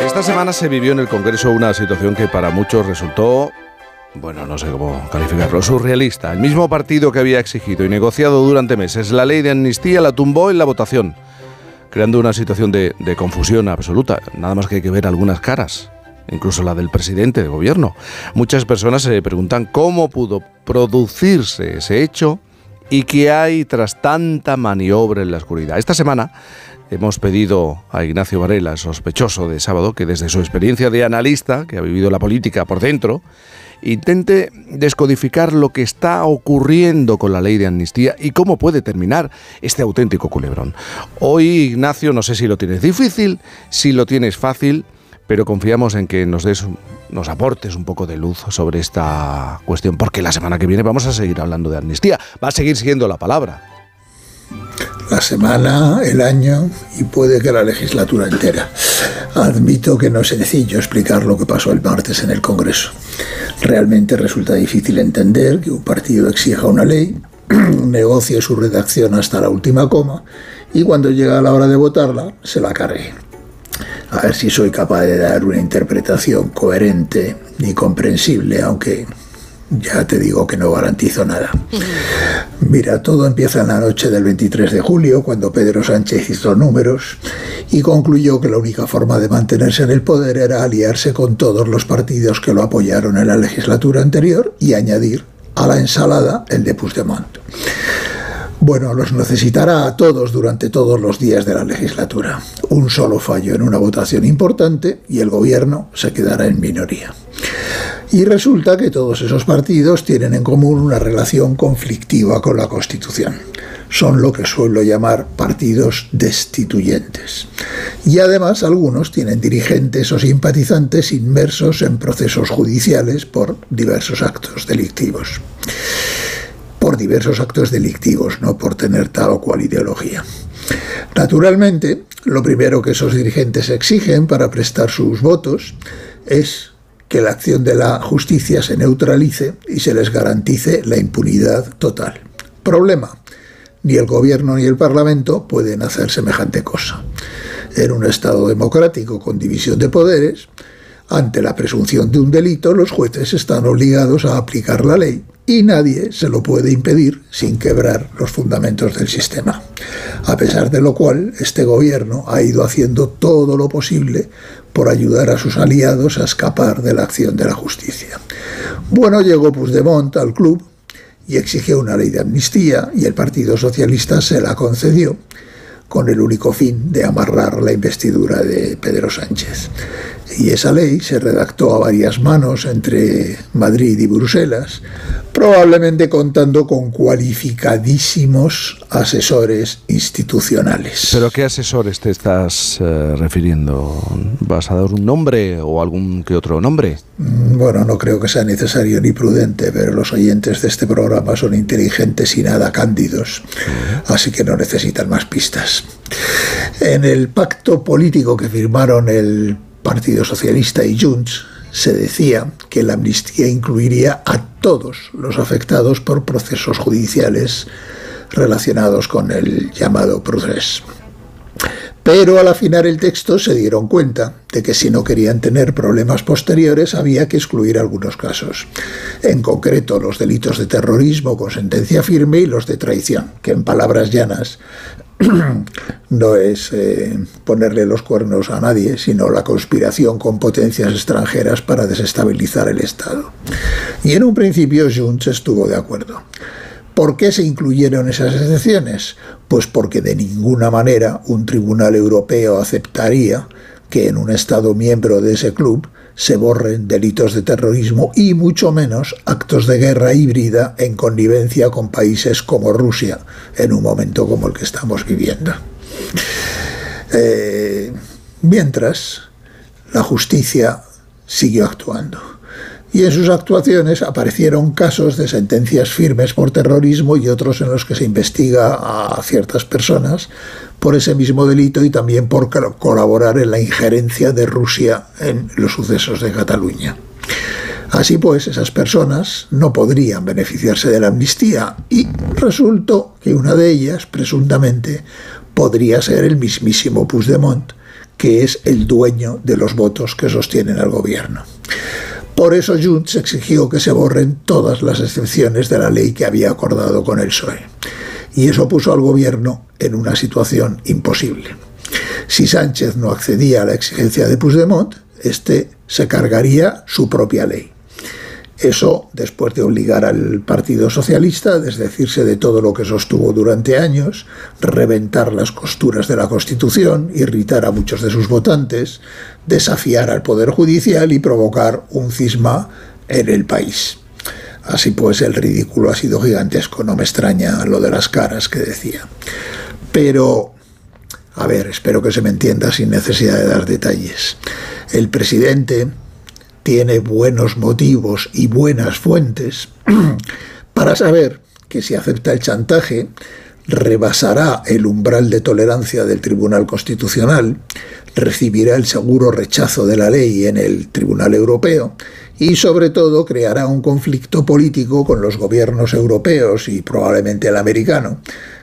Esta semana se vivió en el Congreso una situación que para muchos resultó, bueno, no sé cómo calificarlo, surrealista. El mismo partido que había exigido y negociado durante meses la ley de amnistía la tumbó en la votación, creando una situación de, confusión absoluta. Nada más que hay que ver algunas caras incluso la del presidente de gobierno. Muchas personas se preguntan cómo pudo producirse ese hecho y qué hay tras tanta maniobra en la oscuridad. Esta semana hemos pedido a Ignacio Varela, sospechoso de sábado, que desde su experiencia de analista, que ha vivido la política por dentro, intente descodificar lo que está ocurriendo con la ley de amnistía y cómo puede terminar este auténtico culebrón. Hoy, Ignacio, no sé si lo tienes difícil, si lo tienes fácil, pero confiamos en que nos des nos aportes un poco de luz sobre esta cuestión, porque la semana que viene vamos a seguir hablando de amnistía. Va a seguir siendo la palabra. La semana, el año y puede que la legislatura entera. Admito que no es sencillo explicar lo que pasó el martes en el Congreso. Realmente resulta difícil entender que un partido exija una ley, negocie su redacción hasta la última coma y cuando llega la hora de votarla se la cargue a ver si soy capaz de dar una interpretación coherente y comprensible, aunque ya te digo que no garantizo nada. Mira, todo empieza en la noche del 23 de julio, cuando Pedro Sánchez hizo números y concluyó que la única forma de mantenerse en el poder era aliarse con todos los partidos que lo apoyaron en la legislatura anterior y añadir a la ensalada el de Puigdemont. Bueno, los necesitará a todos durante todos los días de la legislatura. Un solo fallo en una votación importante y el gobierno se quedará en minoría. Y resulta que todos esos partidos tienen en común una relación conflictiva con la Constitución. Son lo que suelo llamar partidos destituyentes. Y además algunos tienen dirigentes o simpatizantes inmersos en procesos judiciales por diversos actos delictivos por diversos actos delictivos, no por tener tal o cual ideología. Naturalmente, lo primero que esos dirigentes exigen para prestar sus votos es que la acción de la justicia se neutralice y se les garantice la impunidad total. Problema, ni el gobierno ni el parlamento pueden hacer semejante cosa. En un Estado democrático con división de poderes, ante la presunción de un delito, los jueces están obligados a aplicar la ley y nadie se lo puede impedir sin quebrar los fundamentos del sistema. A pesar de lo cual, este gobierno ha ido haciendo todo lo posible por ayudar a sus aliados a escapar de la acción de la justicia. Bueno, llegó Puigdemont al club y exigió una ley de amnistía y el Partido Socialista se la concedió con el único fin de amarrar la investidura de Pedro Sánchez. Y esa ley se redactó a varias manos entre Madrid y Bruselas, probablemente contando con cualificadísimos asesores institucionales. ¿Pero qué asesores te estás eh, refiriendo? ¿Vas a dar un nombre o algún que otro nombre? Mm, bueno, no creo que sea necesario ni prudente, pero los oyentes de este programa son inteligentes y nada cándidos, así que no necesitan más pistas. En el pacto político que firmaron el Partido Socialista y Junts, se decía que la amnistía incluiría a todos los afectados por procesos judiciales relacionados con el llamado proceso. Pero al afinar el texto se dieron cuenta de que si no querían tener problemas posteriores había que excluir algunos casos, en concreto los delitos de terrorismo con sentencia firme y los de traición, que en palabras llanas no es eh, ponerle los cuernos a nadie, sino la conspiración con potencias extranjeras para desestabilizar el Estado. Y en un principio Junts estuvo de acuerdo. ¿Por qué se incluyeron esas excepciones? Pues porque de ninguna manera un tribunal europeo aceptaría que en un Estado miembro de ese club se borren delitos de terrorismo y mucho menos actos de guerra híbrida en connivencia con países como Rusia en un momento como el que estamos viviendo. Eh, mientras, la justicia siguió actuando y en sus actuaciones aparecieron casos de sentencias firmes por terrorismo y otros en los que se investiga a ciertas personas por ese mismo delito y también por colaborar en la injerencia de Rusia en los sucesos de Cataluña. Así pues, esas personas no podrían beneficiarse de la amnistía y resultó que una de ellas, presuntamente, podría ser el mismísimo Puigdemont, que es el dueño de los votos que sostienen al gobierno. Por eso Junts exigió que se borren todas las excepciones de la ley que había acordado con el PSOE. Y eso puso al gobierno en una situación imposible. Si Sánchez no accedía a la exigencia de Puigdemont, este se cargaría su propia ley. Eso después de obligar al Partido Socialista a desdecirse de todo lo que sostuvo durante años, reventar las costuras de la Constitución, irritar a muchos de sus votantes, desafiar al Poder Judicial y provocar un cisma en el país. Así pues, el ridículo ha sido gigantesco, no me extraña lo de las caras que decía. Pero, a ver, espero que se me entienda sin necesidad de dar detalles. El presidente tiene buenos motivos y buenas fuentes para saber que si acepta el chantaje, rebasará el umbral de tolerancia del Tribunal Constitucional, recibirá el seguro rechazo de la ley en el Tribunal Europeo y sobre todo creará un conflicto político con los gobiernos europeos y probablemente el americano,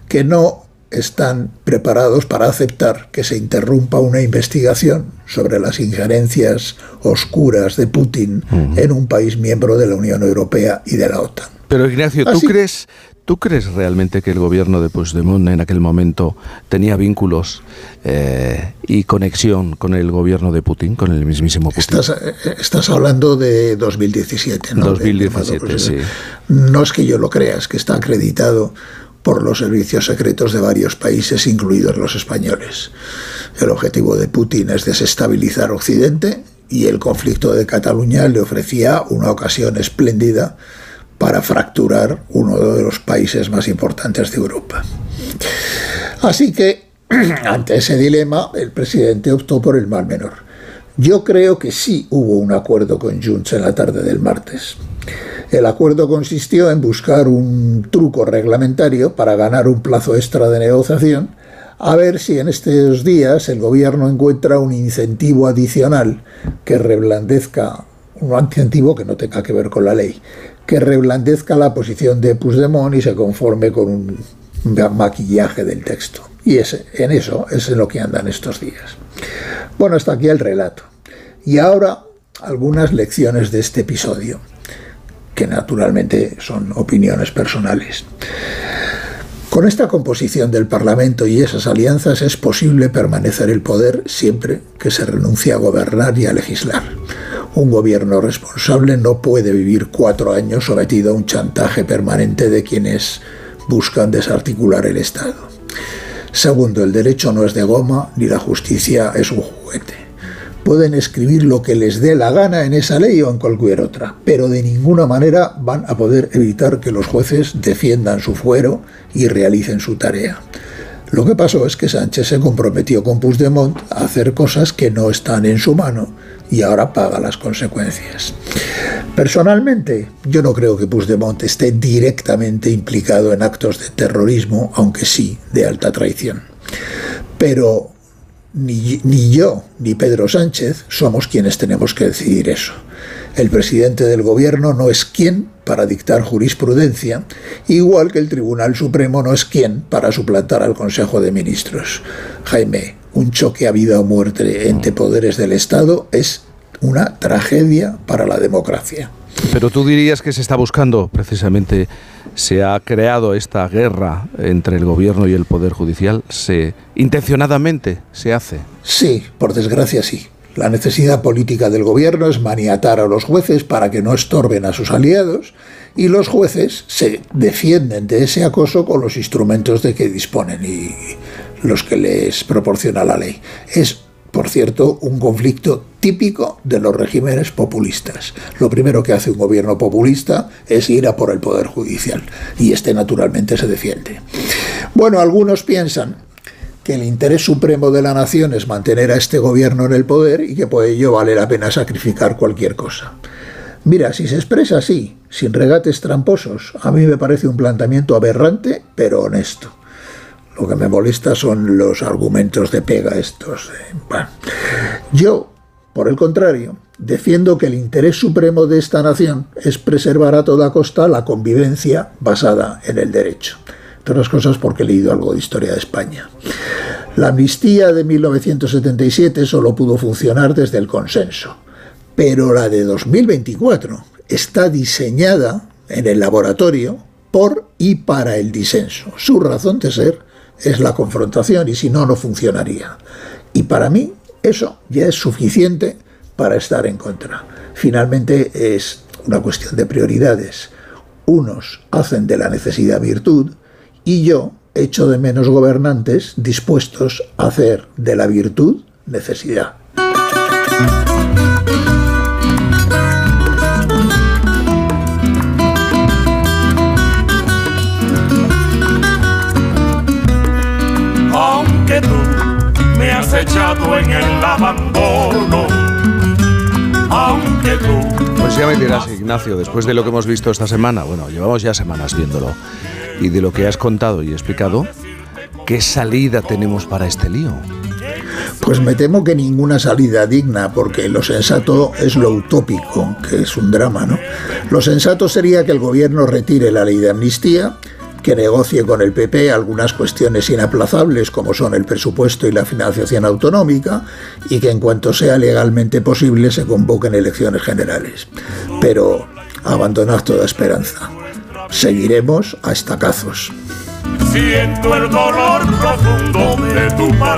que no están preparados para aceptar que se interrumpa una investigación sobre las injerencias oscuras de Putin en un país miembro de la Unión Europea y de la OTAN. Pero Ignacio, ¿tú crees, ¿Tú crees realmente que el gobierno de Puigdemont en aquel momento tenía vínculos eh, y conexión con el gobierno de Putin, con el mismísimo Putin? Estás, eh, estás hablando de 2017, ¿no? 2017, sí. No es que yo lo crea, es que está acreditado por los servicios secretos de varios países, incluidos los españoles. El objetivo de Putin es desestabilizar Occidente y el conflicto de Cataluña le ofrecía una ocasión espléndida para fracturar uno de los países más importantes de Europa. Así que, ante ese dilema, el presidente optó por el mal menor. Yo creo que sí hubo un acuerdo con Junts en la tarde del martes. El acuerdo consistió en buscar un truco reglamentario para ganar un plazo extra de negociación, a ver si en estos días el gobierno encuentra un incentivo adicional que reblandezca, un incentivo que no tenga que ver con la ley, que reblandezca la posición de Puigdemont y se conforme con un maquillaje del texto. Y en eso es en lo que andan estos días. Bueno, hasta aquí el relato. Y ahora algunas lecciones de este episodio que naturalmente son opiniones personales. Con esta composición del Parlamento y esas alianzas es posible permanecer el poder siempre que se renuncie a gobernar y a legislar. Un gobierno responsable no puede vivir cuatro años sometido a un chantaje permanente de quienes buscan desarticular el Estado. Segundo, el derecho no es de goma ni la justicia es un juguete pueden escribir lo que les dé la gana en esa ley o en cualquier otra, pero de ninguna manera van a poder evitar que los jueces defiendan su fuero y realicen su tarea. Lo que pasó es que Sánchez se comprometió con Puigdemont a hacer cosas que no están en su mano y ahora paga las consecuencias. Personalmente, yo no creo que Puigdemont esté directamente implicado en actos de terrorismo, aunque sí de alta traición. Pero ni, yo ni Pedro Sánchez somos quienes tenemos que decidir eso. El presidente del gobierno no es quien para dictar jurisprudencia, igual que el Tribunal Supremo no es quien para suplantar al Consejo de Ministros. Jaime, un choque a vida o muerte entre poderes del Estado es una tragedia para la democracia. Pero tú dirías que se está buscando precisamente se ha creado esta guerra entre el gobierno y el poder judicial, se intencionadamente se hace. Sí, por desgracia sí. La necesidad política del gobierno es maniatar a los jueces para que no estorben a sus aliados y los jueces se defienden de ese acoso con los instrumentos de que disponen y los que les proporciona la ley. Es por cierto, un conflicto típico de los regímenes populistas. Lo primero que hace un gobierno populista es ir a por el Poder Judicial y este naturalmente se defiende. Bueno, algunos piensan que el interés supremo de la nación es mantener a este gobierno en el poder y que por ello vale la pena sacrificar cualquier cosa. Mira, si se expresa así, sin regates tramposos, a mí me parece un planteamiento aberrante, pero honesto. Lo que me molesta son los argumentos de pega estos. Yo, por el contrario, defiendo que el interés supremo de esta nación es preservar a toda costa la convivencia basada en el derecho. otras cosas porque he leído algo de historia de España. La amnistía de 1977 solo pudo funcionar desde el consenso, pero la de 2024 está diseñada en el laboratorio por y para el disenso. Su razón de ser es la confrontación y si no, no funcionaría. Y para mí eso ya es suficiente para estar en contra. Finalmente es una cuestión de prioridades. Unos hacen de la necesidad virtud y yo echo de menos gobernantes dispuestos a hacer de la virtud necesidad. Echado en el abandono, aunque tú pues ya me dirás, Ignacio, después de lo que hemos visto esta semana, bueno, llevamos ya semanas viéndolo, y de lo que has contado y explicado, ¿qué salida tenemos para este lío? Pues me temo que ninguna salida digna, porque lo sensato es lo utópico, que es un drama, ¿no? Lo sensato sería que el gobierno retire la ley de amnistía, que negocie con el PP algunas cuestiones inaplazables como son el presupuesto y la financiación autonómica y que en cuanto sea legalmente posible se convoquen elecciones generales. Pero abandonad toda esperanza. Seguiremos a estacazos. Siento el dolor profundo de tu